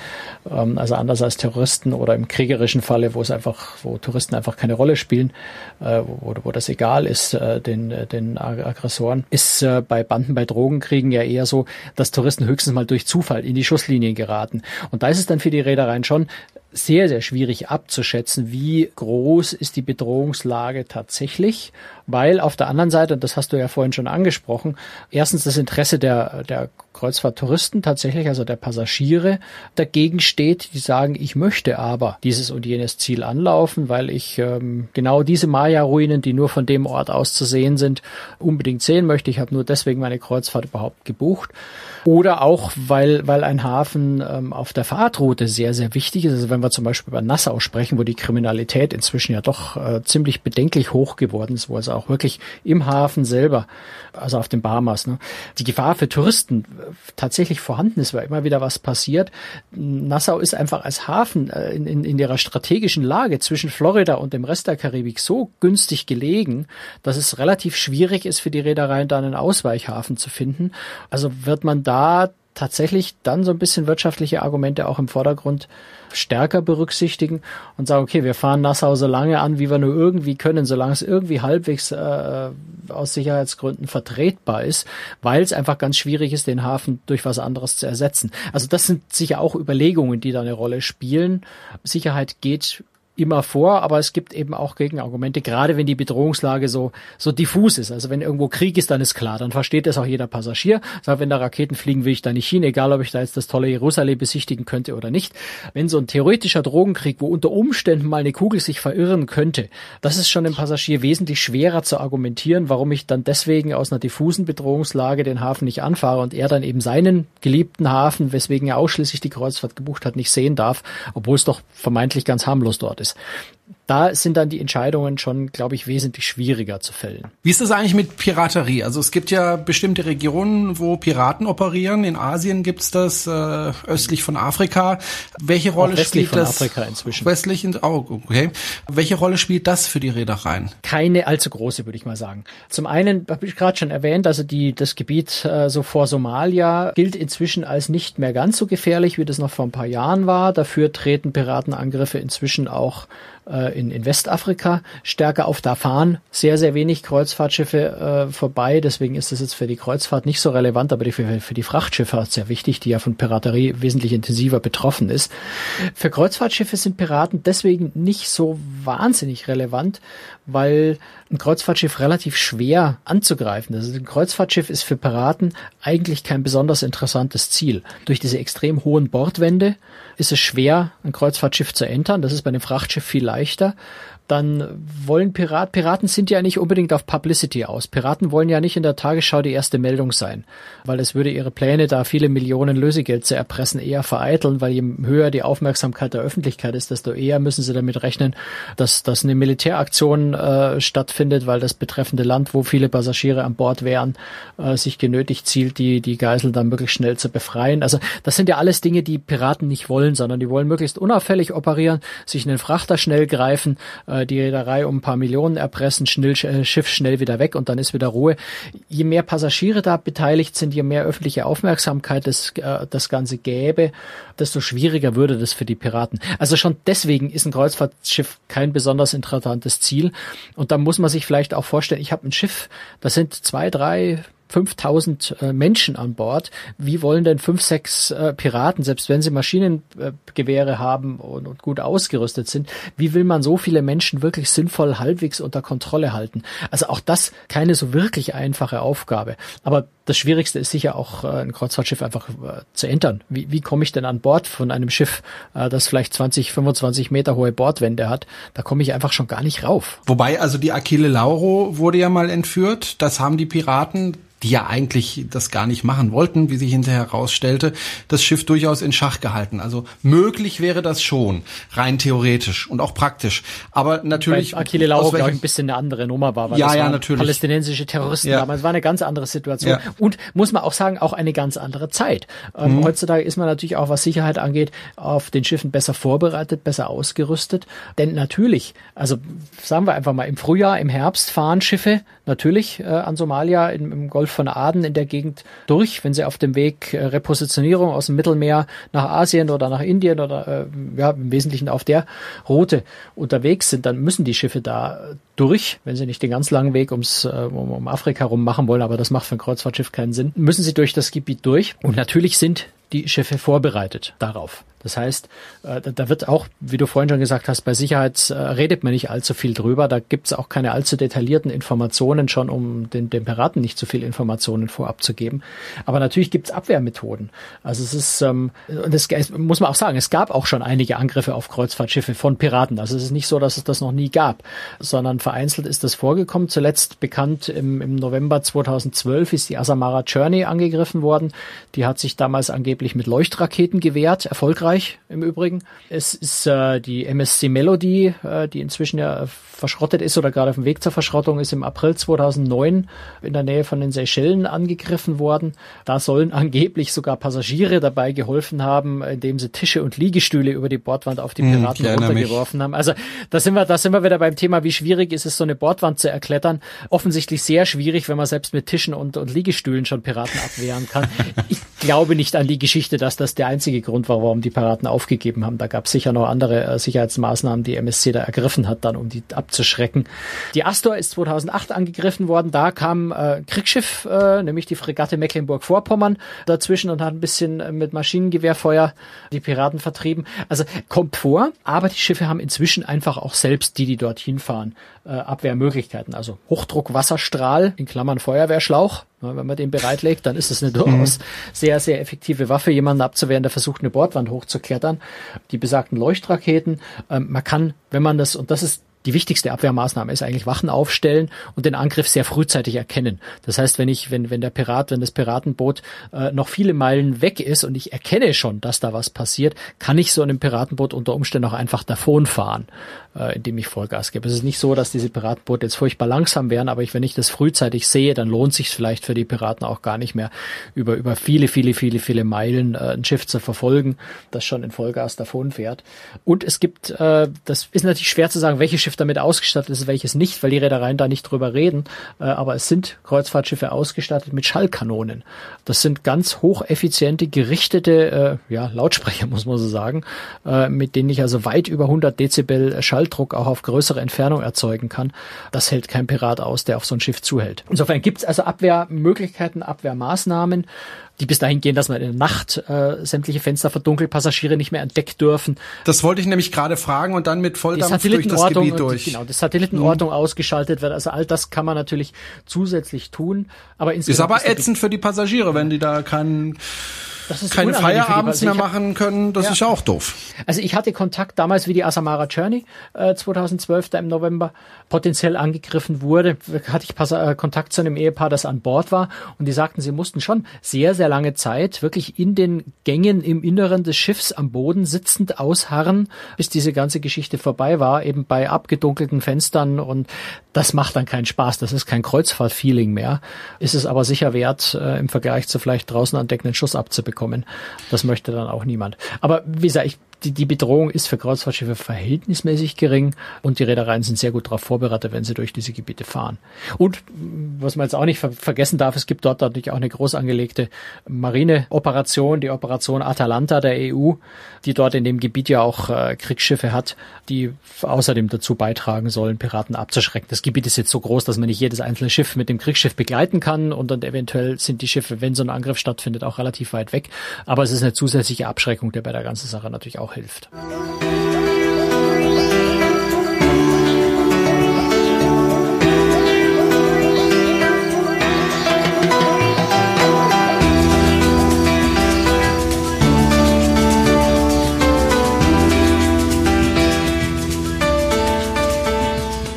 Ähm, also anders als Terroristen oder im kriegerischen Falle, wo es einfach, wo Touristen einfach keine Rolle spielen, äh, wo, wo das egal ist, äh, den, den Aggressoren, ist äh, bei Banden bei Drogenkriegen ja eher so, dass Touristen höchstens mal durch Zufall in die Schusslinien geraten. Und da ist es dann für die Reedereien schon sehr, sehr schwierig abzuschätzen, wie groß ist die Bedrohungslage tatsächlich, weil auf der anderen Seite, und das hast du ja vorhin schon angesprochen, erstens das Interesse der, der Kreuzfahrttouristen tatsächlich, also der Passagiere, dagegen steht, die sagen, ich möchte aber dieses und jenes Ziel anlaufen, weil ich ähm, genau diese Maya-Ruinen, die nur von dem Ort aus zu sehen sind, unbedingt sehen möchte. Ich habe nur deswegen meine Kreuzfahrt überhaupt gebucht. Oder auch, weil, weil ein Hafen ähm, auf der Fahrtroute sehr, sehr wichtig ist. Also wenn wir zum Beispiel über Nassau sprechen, wo die Kriminalität inzwischen ja doch äh, ziemlich bedenklich hoch geworden ist, wo also auch wirklich im Hafen selber, also auf den Bahamas, ne, die Gefahr für Touristen tatsächlich vorhanden ist, weil immer wieder was passiert. Nassau ist einfach als Hafen äh, in, in, in ihrer strategischen Lage zwischen Florida und dem Rest der Karibik so günstig gelegen, dass es relativ schwierig ist für die Reedereien, da einen Ausweichhafen zu finden. Also wird man da tatsächlich dann so ein bisschen wirtschaftliche Argumente auch im Vordergrund stärker berücksichtigen und sagen, okay, wir fahren Nassau so lange an, wie wir nur irgendwie können, solange es irgendwie halbwegs äh, aus Sicherheitsgründen vertretbar ist, weil es einfach ganz schwierig ist, den Hafen durch was anderes zu ersetzen. Also das sind sicher auch Überlegungen, die da eine Rolle spielen. Sicherheit geht immer vor, aber es gibt eben auch Gegenargumente, gerade wenn die Bedrohungslage so, so diffus ist. Also wenn irgendwo Krieg ist, dann ist klar, dann versteht das auch jeder Passagier. Sagt, wenn da Raketen fliegen, will ich da nicht hin, egal ob ich da jetzt das tolle Jerusalem besichtigen könnte oder nicht. Wenn so ein theoretischer Drogenkrieg, wo unter Umständen mal eine Kugel sich verirren könnte, das ist schon dem Passagier wesentlich schwerer zu argumentieren, warum ich dann deswegen aus einer diffusen Bedrohungslage den Hafen nicht anfahre und er dann eben seinen geliebten Hafen, weswegen er ausschließlich die Kreuzfahrt gebucht hat, nicht sehen darf, obwohl es doch vermeintlich ganz harmlos dort ist ist. Da sind dann die Entscheidungen schon, glaube ich, wesentlich schwieriger zu fällen. Wie ist das eigentlich mit Piraterie? Also es gibt ja bestimmte Regionen, wo Piraten operieren. In Asien gibt's das, äh, östlich von Afrika. Welche Rolle spielt das? Von Afrika inzwischen. Westlich, in, oh, okay. Welche Rolle spielt das für die Reedereien? Keine allzu große, würde ich mal sagen. Zum einen habe ich gerade schon erwähnt, also die das Gebiet äh, so vor Somalia gilt inzwischen als nicht mehr ganz so gefährlich, wie das noch vor ein paar Jahren war. Dafür treten Piratenangriffe inzwischen auch äh, in, in Westafrika stärker auf. Da fahren sehr, sehr wenig Kreuzfahrtschiffe äh, vorbei. Deswegen ist das jetzt für die Kreuzfahrt nicht so relevant, aber die, für, für die Frachtschifffahrt sehr wichtig, die ja von Piraterie wesentlich intensiver betroffen ist. Für Kreuzfahrtschiffe sind Piraten deswegen nicht so wahnsinnig relevant, weil ein Kreuzfahrtschiff relativ schwer anzugreifen ist. Ein Kreuzfahrtschiff ist für Piraten eigentlich kein besonders interessantes Ziel. Durch diese extrem hohen Bordwände ist es schwer, ein Kreuzfahrtschiff zu entern. Das ist bei einem Frachtschiff viel leichter dann wollen Pirat, Piraten sind ja nicht unbedingt auf Publicity aus. Piraten wollen ja nicht in der Tagesschau die erste Meldung sein, weil es würde ihre Pläne, da viele Millionen Lösegeld zu erpressen, eher vereiteln, weil je höher die Aufmerksamkeit der Öffentlichkeit ist, desto eher müssen sie damit rechnen, dass, dass eine Militäraktion äh, stattfindet, weil das betreffende Land, wo viele Passagiere an Bord wären, äh, sich genötigt zielt, die, die Geiseln dann möglichst schnell zu befreien. Also das sind ja alles Dinge, die Piraten nicht wollen, sondern die wollen möglichst unauffällig operieren, sich einen Frachter schnell greifen, äh, äh, die Reederei um ein paar Millionen erpressen, schnell, äh, Schiff schnell wieder weg und dann ist wieder Ruhe. Je mehr Passagiere da beteiligt sind, je mehr öffentliche Aufmerksamkeit das, äh, das Ganze gäbe, desto schwieriger würde das für die Piraten. Also schon deswegen ist ein Kreuzfahrtschiff kein besonders interessantes Ziel. Und da muss man sich vielleicht auch vorstellen, ich habe ein Schiff, das sind zwei, drei, 5000 äh, Menschen an Bord. Wie wollen denn fünf, sechs äh, Piraten, selbst wenn sie Maschinengewehre haben und, und, gut ausgerüstet sind, wie will man so viele Menschen wirklich sinnvoll halbwegs unter Kontrolle halten? Also auch das keine so wirklich einfache Aufgabe. Aber das Schwierigste ist sicher auch, äh, ein Kreuzfahrtschiff einfach äh, zu entern. Wie, wie komme ich denn an Bord von einem Schiff, äh, das vielleicht 20, 25 Meter hohe Bordwände hat? Da komme ich einfach schon gar nicht rauf. Wobei, also die Achille Lauro wurde ja mal entführt. Das haben die Piraten die ja eigentlich das gar nicht machen wollten, wie sich hinterher herausstellte, das Schiff durchaus in Schach gehalten. Also möglich wäre das schon, rein theoretisch und auch praktisch. Aber natürlich. Weil Achille Lauro, glaube ich, ein bisschen eine andere Nummer war, weil ja, das ja, natürlich. palästinensische Terroristen ja. damals. war eine ganz andere Situation. Ja. Und muss man auch sagen, auch eine ganz andere Zeit. Ähm, mhm. Heutzutage ist man natürlich auch, was Sicherheit angeht, auf den Schiffen besser vorbereitet, besser ausgerüstet. Denn natürlich, also sagen wir einfach mal, im Frühjahr, im Herbst fahren Schiffe natürlich äh, an Somalia im, im, Golf von Aden in der Gegend durch, wenn sie auf dem Weg äh, Repositionierung aus dem Mittelmeer nach Asien oder nach Indien oder äh, ja, im Wesentlichen auf der Route unterwegs sind, dann müssen die Schiffe da durch, wenn sie nicht den ganz langen Weg ums, äh, um, um Afrika rum machen wollen, aber das macht für ein Kreuzfahrtschiff keinen Sinn, müssen sie durch das Gebiet durch. Und natürlich sind die Schiffe vorbereitet darauf. Das heißt, äh, da wird auch, wie du vorhin schon gesagt hast, bei Sicherheit äh, redet man nicht allzu viel drüber. Da gibt es auch keine allzu detaillierten Informationen schon, um den, den Piraten nicht zu viel Informationen vorab zu geben. Aber natürlich gibt es Abwehrmethoden. Also es ist, ähm, und das muss man auch sagen, es gab auch schon einige Angriffe auf Kreuzfahrtschiffe von Piraten. Also es ist nicht so, dass es das noch nie gab, sondern vereinzelt ist das vorgekommen. Zuletzt bekannt im, im November 2012 ist die Asamara Journey angegriffen worden. Die hat sich damals angeblich mit Leuchtraketen gewehrt, erfolgreich Österreich im Übrigen. Es ist äh, die MSC Melody, äh, die inzwischen ja verschrottet ist oder gerade auf dem Weg zur Verschrottung ist im April 2009 in der Nähe von den Seychellen angegriffen worden. Da sollen [LAUGHS] angeblich sogar Passagiere dabei geholfen haben, indem sie Tische und Liegestühle über die Bordwand auf die hm, Piraten hm, runtergeworfen haben. Also da sind wir, da sind wir wieder beim Thema, wie schwierig ist es, so eine Bordwand zu erklettern. Offensichtlich sehr schwierig, wenn man selbst mit Tischen und, und Liegestühlen schon Piraten abwehren kann. [LAUGHS] Ich glaube nicht an die Geschichte, dass das der einzige Grund war, warum die Piraten aufgegeben haben. Da gab es sicher noch andere äh, Sicherheitsmaßnahmen, die MSC da ergriffen hat, dann um die abzuschrecken. Die Astor ist 2008 angegriffen worden. Da kam äh, Kriegsschiff, äh, nämlich die Fregatte Mecklenburg-Vorpommern dazwischen und hat ein bisschen äh, mit Maschinengewehrfeuer die Piraten vertrieben. Also kommt vor, aber die Schiffe haben inzwischen einfach auch selbst die, die dorthin fahren, äh, Abwehrmöglichkeiten. Also Hochdruckwasserstrahl in Klammern Feuerwehrschlauch. Wenn man den bereitlegt, dann ist das eine durchaus mhm. sehr, sehr effektive Waffe, jemanden abzuwehren, der versucht, eine Bordwand hochzuklettern. Die besagten Leuchtraketen. Ähm, man kann, wenn man das, und das ist die wichtigste Abwehrmaßnahme ist eigentlich Wachen aufstellen und den Angriff sehr frühzeitig erkennen. Das heißt, wenn ich, wenn, wenn der Pirat, wenn das Piratenboot äh, noch viele Meilen weg ist und ich erkenne schon, dass da was passiert, kann ich so einem Piratenboot unter Umständen auch einfach davonfahren äh, indem ich Vollgas gebe. Es ist nicht so, dass diese Piratenboote jetzt furchtbar langsam wären, aber ich, wenn ich das frühzeitig sehe, dann lohnt sich vielleicht für die Piraten auch gar nicht mehr über, über viele, viele, viele, viele Meilen äh, ein Schiff zu verfolgen, das schon in Vollgas davon fährt. Und es gibt, äh, das ist natürlich schwer zu sagen, welches Schiff damit ausgestattet ist, welches nicht, weil die Reedereien da nicht drüber reden, äh, aber es sind Kreuzfahrtschiffe ausgestattet mit Schallkanonen. Das sind ganz hocheffiziente, gerichtete äh, ja, Lautsprecher, [LAUGHS] muss man so sagen, äh, mit denen ich also weit über 100 Dezibel Schall Schalldruck auch auf größere Entfernung erzeugen kann. Das hält kein Pirat aus, der auf so ein Schiff zuhält. Insofern gibt es also Abwehrmöglichkeiten, Abwehrmaßnahmen die bis dahin gehen, dass man in der Nacht äh, sämtliche Fenster verdunkelt, Passagiere nicht mehr entdeckt dürfen. Das wollte ich nämlich gerade fragen und dann mit Volldampf durch das Gebiet durch. Genau, die Satellitenortung mhm. ausgeschaltet wird. Also all das kann man natürlich zusätzlich tun. Aber insgesamt ist aber ätzend für die Passagiere, wenn die da keinen keine Feierabends mehr machen können, das ja. ist ja auch doof. Also ich hatte Kontakt damals, wie die Asamara Journey äh, 2012 da im November potenziell angegriffen wurde, hatte ich Pas äh, Kontakt zu einem Ehepaar, das an Bord war. Und die sagten, sie mussten schon sehr, sehr lange Zeit wirklich in den Gängen im Inneren des Schiffs am Boden sitzend ausharren, bis diese ganze Geschichte vorbei war, eben bei abgedunkelten Fenstern. Und das macht dann keinen Spaß, das ist kein Kreuzfahrt-Feeling mehr, ist es aber sicher wert, äh, im Vergleich zu vielleicht draußen an Deck einen Schuss abzubekommen bekommen. Das möchte dann auch niemand. Aber wie gesagt, ich die, die Bedrohung ist für Kreuzfahrtschiffe verhältnismäßig gering und die Reedereien sind sehr gut darauf vorbereitet, wenn sie durch diese Gebiete fahren. Und was man jetzt auch nicht ver vergessen darf, es gibt dort natürlich auch eine groß angelegte Marineoperation, die Operation Atalanta der EU, die dort in dem Gebiet ja auch äh, Kriegsschiffe hat, die außerdem dazu beitragen sollen, Piraten abzuschrecken. Das Gebiet ist jetzt so groß, dass man nicht jedes einzelne Schiff mit dem Kriegsschiff begleiten kann und dann eventuell sind die Schiffe, wenn so ein Angriff stattfindet, auch relativ weit weg. Aber es ist eine zusätzliche Abschreckung, der bei der ganzen Sache natürlich auch hilft.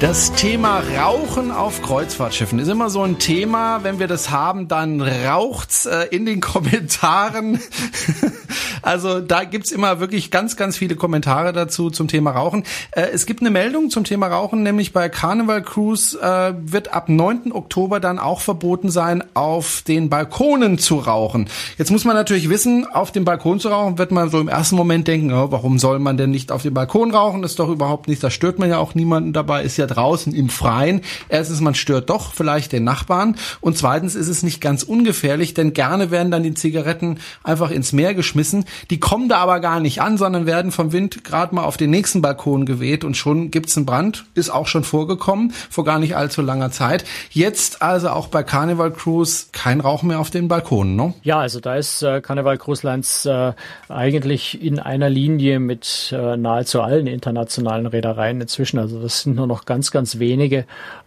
Das Thema Rauchen auf Kreuzfahrtschiffen ist immer so ein Thema. Wenn wir das haben, dann raucht's äh, in den [LAUGHS] Kommentaren. also da gibt's immer wirklich ganz, ganz viele Kommentare dazu zum Thema Rauchen. Äh, es gibt eine Meldung zum Thema Rauchen, nämlich bei Carnival Cruise äh, wird ab 9. Oktober dann auch verboten sein, auf den Balkonen zu rauchen. Jetzt muss man natürlich wissen, auf dem Balkon zu rauchen, wird man so im ersten Moment denken, oh, warum soll man denn nicht auf dem Balkon rauchen? Das ist doch überhaupt nicht, da stört man ja auch niemanden dabei, ist ja draußen im Freien. Erstens, man stört doch vielleicht den Nachbarn und zweitens ist es nicht ganz ungefährlich, denn gerne werden dann die Zigaretten einfach ins Meer geschmissen. Die kommen da aber gar nicht an, sondern werden vom Wind gerade mal auf den nächsten Balkon geweht und schon gibt's einen Brand. Ist auch schon vorgekommen, vor gar nicht allzu langer Zeit. Jetzt also auch bei Carnival Cruise kein Rauch mehr auf den Balkonen, ne? Ja, also da ist äh, Carnival Cruise Lines äh, eigentlich in einer Linie mit äh, nahezu allen internationalen Reedereien inzwischen. Also das sind nur noch ganz ganz, ganz wenige,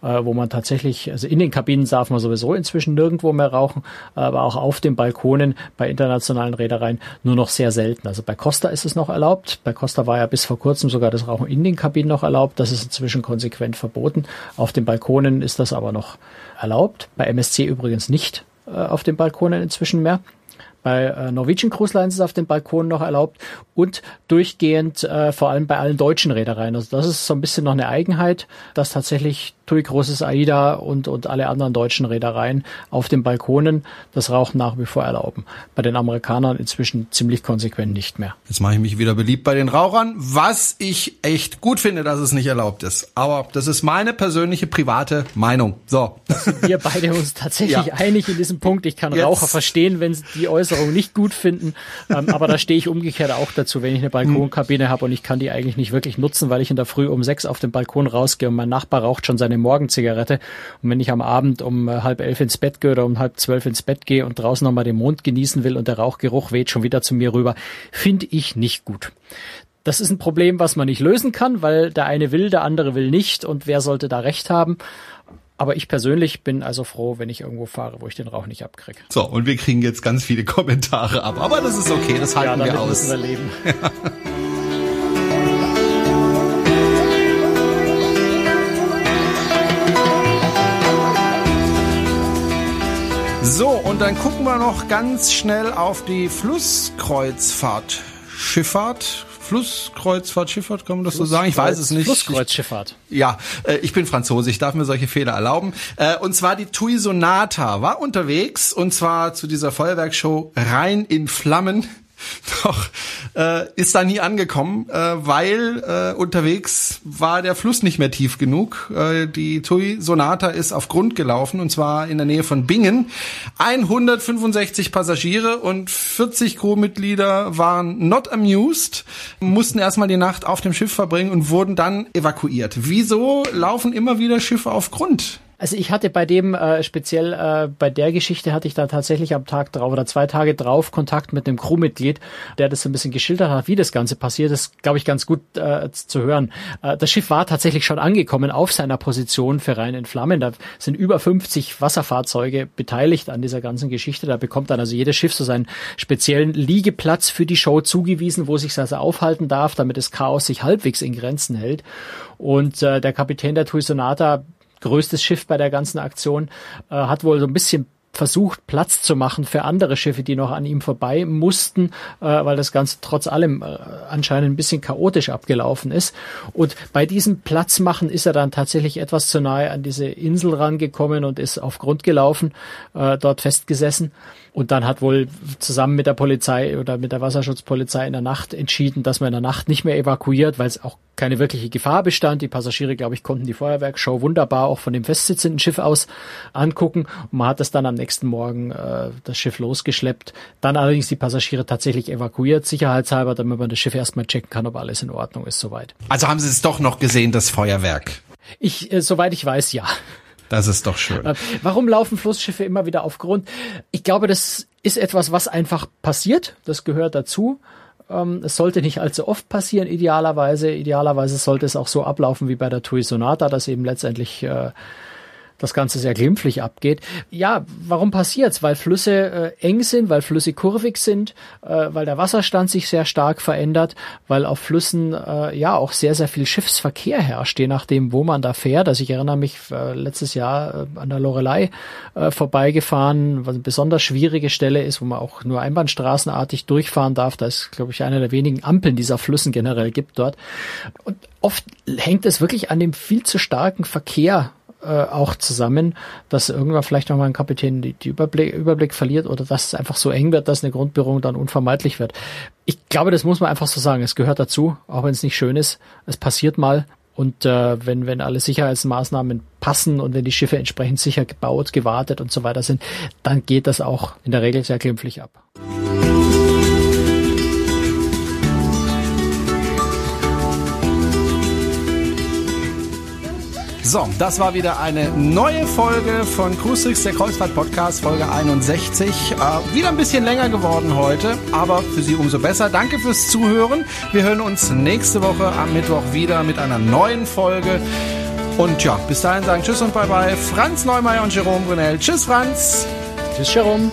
äh, wo man tatsächlich, also in den Kabinen darf man sowieso inzwischen nirgendwo mehr rauchen, aber auch auf den Balkonen bei internationalen Reedereien nur noch sehr selten. Also bei Costa ist es noch erlaubt. Bei Costa war ja bis vor kurzem sogar das Rauchen in den Kabinen noch erlaubt. Das ist inzwischen konsequent verboten. Auf den Balkonen ist das aber noch erlaubt. Bei MSC übrigens nicht äh, auf den Balkonen inzwischen mehr. Bei äh, Norwegian Cruise Lines ist auf den Balkonen noch erlaubt und durchgehend äh, vor allem bei allen deutschen Reedereien. Also das ist so ein bisschen noch eine Eigenheit, dass tatsächlich TUI Großes AIDA und, und alle anderen deutschen Reedereien auf den Balkonen das Rauchen nach wie vor erlauben. Bei den Amerikanern inzwischen ziemlich konsequent nicht mehr. Jetzt mache ich mich wieder beliebt bei den Rauchern, was ich echt gut finde, dass es nicht erlaubt ist. Aber das ist meine persönliche private Meinung. So. Wir beide uns tatsächlich ja. einig in diesem Punkt. Ich kann Jetzt. Raucher verstehen, wenn sie die Äußerung nicht gut finden. Ähm, aber da stehe ich umgekehrt auch dazu, wenn ich eine Balkonkabine habe und ich kann die eigentlich nicht wirklich nutzen, weil ich in der Früh um sechs auf den Balkon rausgehe und mein Nachbar raucht schon seine eine Morgenzigarette. Und wenn ich am Abend um äh, halb elf ins Bett gehe oder um halb zwölf ins Bett gehe und draußen nochmal den Mond genießen will und der Rauchgeruch weht schon wieder zu mir rüber, finde ich nicht gut. Das ist ein Problem, was man nicht lösen kann, weil der eine will, der andere will nicht und wer sollte da recht haben? Aber ich persönlich bin also froh, wenn ich irgendwo fahre, wo ich den Rauch nicht abkriege. So, und wir kriegen jetzt ganz viele Kommentare ab. Aber das ist okay, das halten ja, wir aus. Müssen wir leben. [LAUGHS] So, und dann gucken wir noch ganz schnell auf die Flusskreuzfahrt. Schifffahrt, Flusskreuzfahrt, Schifffahrt, kann man das Fluss, so sagen? Ich weiß es nicht. Flusskreuzschifffahrt. Ja, äh, ich bin Franzose, ich darf mir solche Fehler erlauben. Äh, und zwar die Tui Sonata war unterwegs und zwar zu dieser Feuerwerkshow rein in Flammen [LAUGHS] doch äh, ist da nie angekommen, äh, weil äh, unterwegs war der Fluss nicht mehr tief genug. Äh, die Tui Sonata ist auf Grund gelaufen und zwar in der Nähe von Bingen. 165 Passagiere und 40 Crewmitglieder waren not amused, mussten erstmal die Nacht auf dem Schiff verbringen und wurden dann evakuiert. Wieso laufen immer wieder Schiffe auf Grund? Also ich hatte bei dem, äh, speziell äh, bei der Geschichte hatte ich da tatsächlich am Tag drauf oder zwei Tage drauf Kontakt mit einem Crewmitglied, der das so ein bisschen geschildert hat, wie das Ganze passiert ist, glaube ich, ganz gut äh, zu hören. Äh, das Schiff war tatsächlich schon angekommen auf seiner Position für Rhein in Flammen. Da sind über 50 Wasserfahrzeuge beteiligt an dieser ganzen Geschichte. Da bekommt dann also jedes Schiff so seinen speziellen Liegeplatz für die Show zugewiesen, wo sich also aufhalten darf, damit das Chaos sich halbwegs in Grenzen hält. Und äh, der Kapitän der Tui Sonata größtes Schiff bei der ganzen Aktion, äh, hat wohl so ein bisschen versucht, Platz zu machen für andere Schiffe, die noch an ihm vorbei mussten, äh, weil das Ganze trotz allem äh, anscheinend ein bisschen chaotisch abgelaufen ist. Und bei diesem Platzmachen ist er dann tatsächlich etwas zu nahe an diese Insel rangekommen und ist auf Grund gelaufen, äh, dort festgesessen. Und dann hat wohl zusammen mit der Polizei oder mit der Wasserschutzpolizei in der Nacht entschieden, dass man in der Nacht nicht mehr evakuiert, weil es auch keine wirkliche Gefahr bestand. Die Passagiere, glaube ich, konnten die Feuerwerksshow wunderbar auch von dem festsitzenden Schiff aus angucken. Und man hat es dann am nächsten Morgen äh, das Schiff losgeschleppt. Dann allerdings die Passagiere tatsächlich evakuiert, sicherheitshalber, damit man das Schiff erstmal checken kann, ob alles in Ordnung ist soweit. Also haben Sie es doch noch gesehen, das Feuerwerk? Ich, äh, soweit ich weiß, ja. Das ist doch schön. Äh, warum laufen Flussschiffe immer wieder auf Grund? Ich glaube, das ist etwas, was einfach passiert. Das gehört dazu. Ähm, es sollte nicht allzu oft passieren, idealerweise. Idealerweise sollte es auch so ablaufen wie bei der Tui Sonata, dass eben letztendlich äh, das Ganze sehr glimpflich abgeht. Ja, warum passiert's? Weil Flüsse äh, eng sind, weil Flüsse kurvig sind, äh, weil der Wasserstand sich sehr stark verändert, weil auf Flüssen äh, ja auch sehr, sehr viel Schiffsverkehr herrscht, je nachdem, wo man da fährt. Also ich erinnere mich äh, letztes Jahr äh, an der Lorelei äh, vorbeigefahren, was eine besonders schwierige Stelle ist, wo man auch nur einbahnstraßenartig durchfahren darf. Da ist, glaube ich, eine der wenigen Ampeln dieser Flüssen generell gibt dort. Und oft hängt es wirklich an dem viel zu starken Verkehr äh, auch zusammen, dass irgendwann vielleicht nochmal ein Kapitän die, die Überblick, Überblick verliert oder dass es einfach so eng wird, dass eine Grundberührung dann unvermeidlich wird. Ich glaube, das muss man einfach so sagen. Es gehört dazu, auch wenn es nicht schön ist. Es passiert mal. Und äh, wenn, wenn alle Sicherheitsmaßnahmen passen und wenn die Schiffe entsprechend sicher gebaut, gewartet und so weiter sind, dann geht das auch in der Regel sehr glimpflich ab. So, das war wieder eine neue Folge von Cruise der Kreuzfahrt Podcast, Folge 61. Äh, wieder ein bisschen länger geworden heute, aber für Sie umso besser. Danke fürs Zuhören. Wir hören uns nächste Woche am Mittwoch wieder mit einer neuen Folge. Und ja, bis dahin sagen Tschüss und Bye Bye. Franz Neumeier und Jerome Brunel. Tschüss, Franz. Tschüss, Jerome.